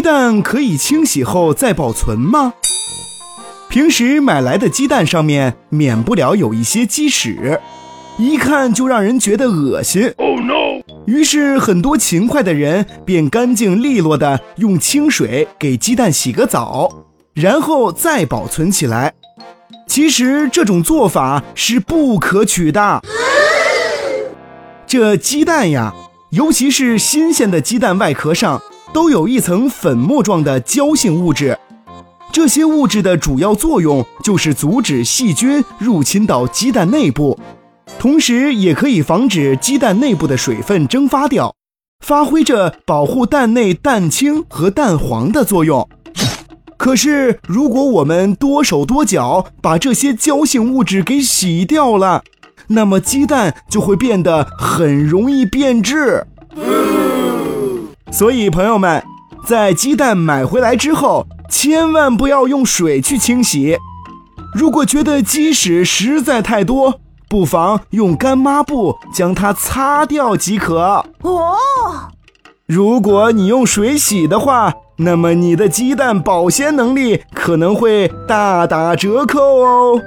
蛋可以清洗后再保存吗？平时买来的鸡蛋上面免不了有一些鸡屎，一看就让人觉得恶心。哦 no！于是很多勤快的人便干净利落的用清水给鸡蛋洗个澡，然后再保存起来。其实这种做法是不可取的。这鸡蛋呀，尤其是新鲜的鸡蛋外壳上都有一层粉末状的胶性物质，这些物质的主要作用就是阻止细菌入侵到鸡蛋内部。同时，也可以防止鸡蛋内部的水分蒸发掉，发挥着保护蛋内蛋清和蛋黄的作用。可是，如果我们多手多脚把这些胶性物质给洗掉了，那么鸡蛋就会变得很容易变质。所以，朋友们，在鸡蛋买回来之后，千万不要用水去清洗。如果觉得鸡屎实在太多，不妨用干抹布将它擦掉即可。哦，如果你用水洗的话，那么你的鸡蛋保鲜能力可能会大打折扣哦。